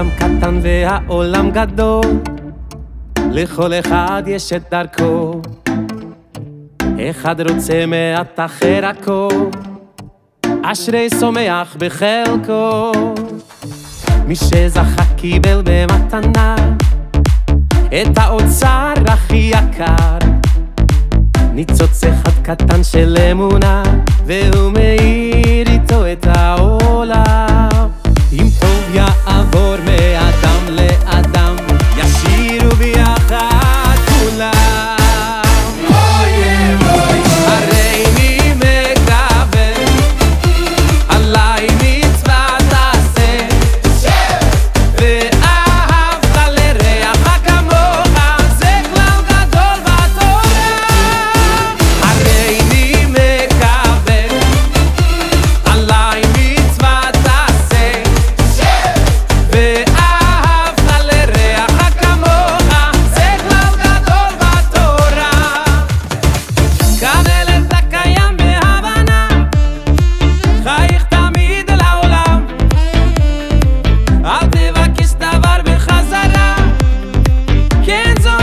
האדם קטן והעולם גדול, לכל אחד יש את דרכו. אחד רוצה מעט אחר הכל, אשרי שמח בחלקו. מי שזכה קיבל במתנה את האוצר הכי יקר. ניצוץ אחד קטן של אמונה, והוא hands on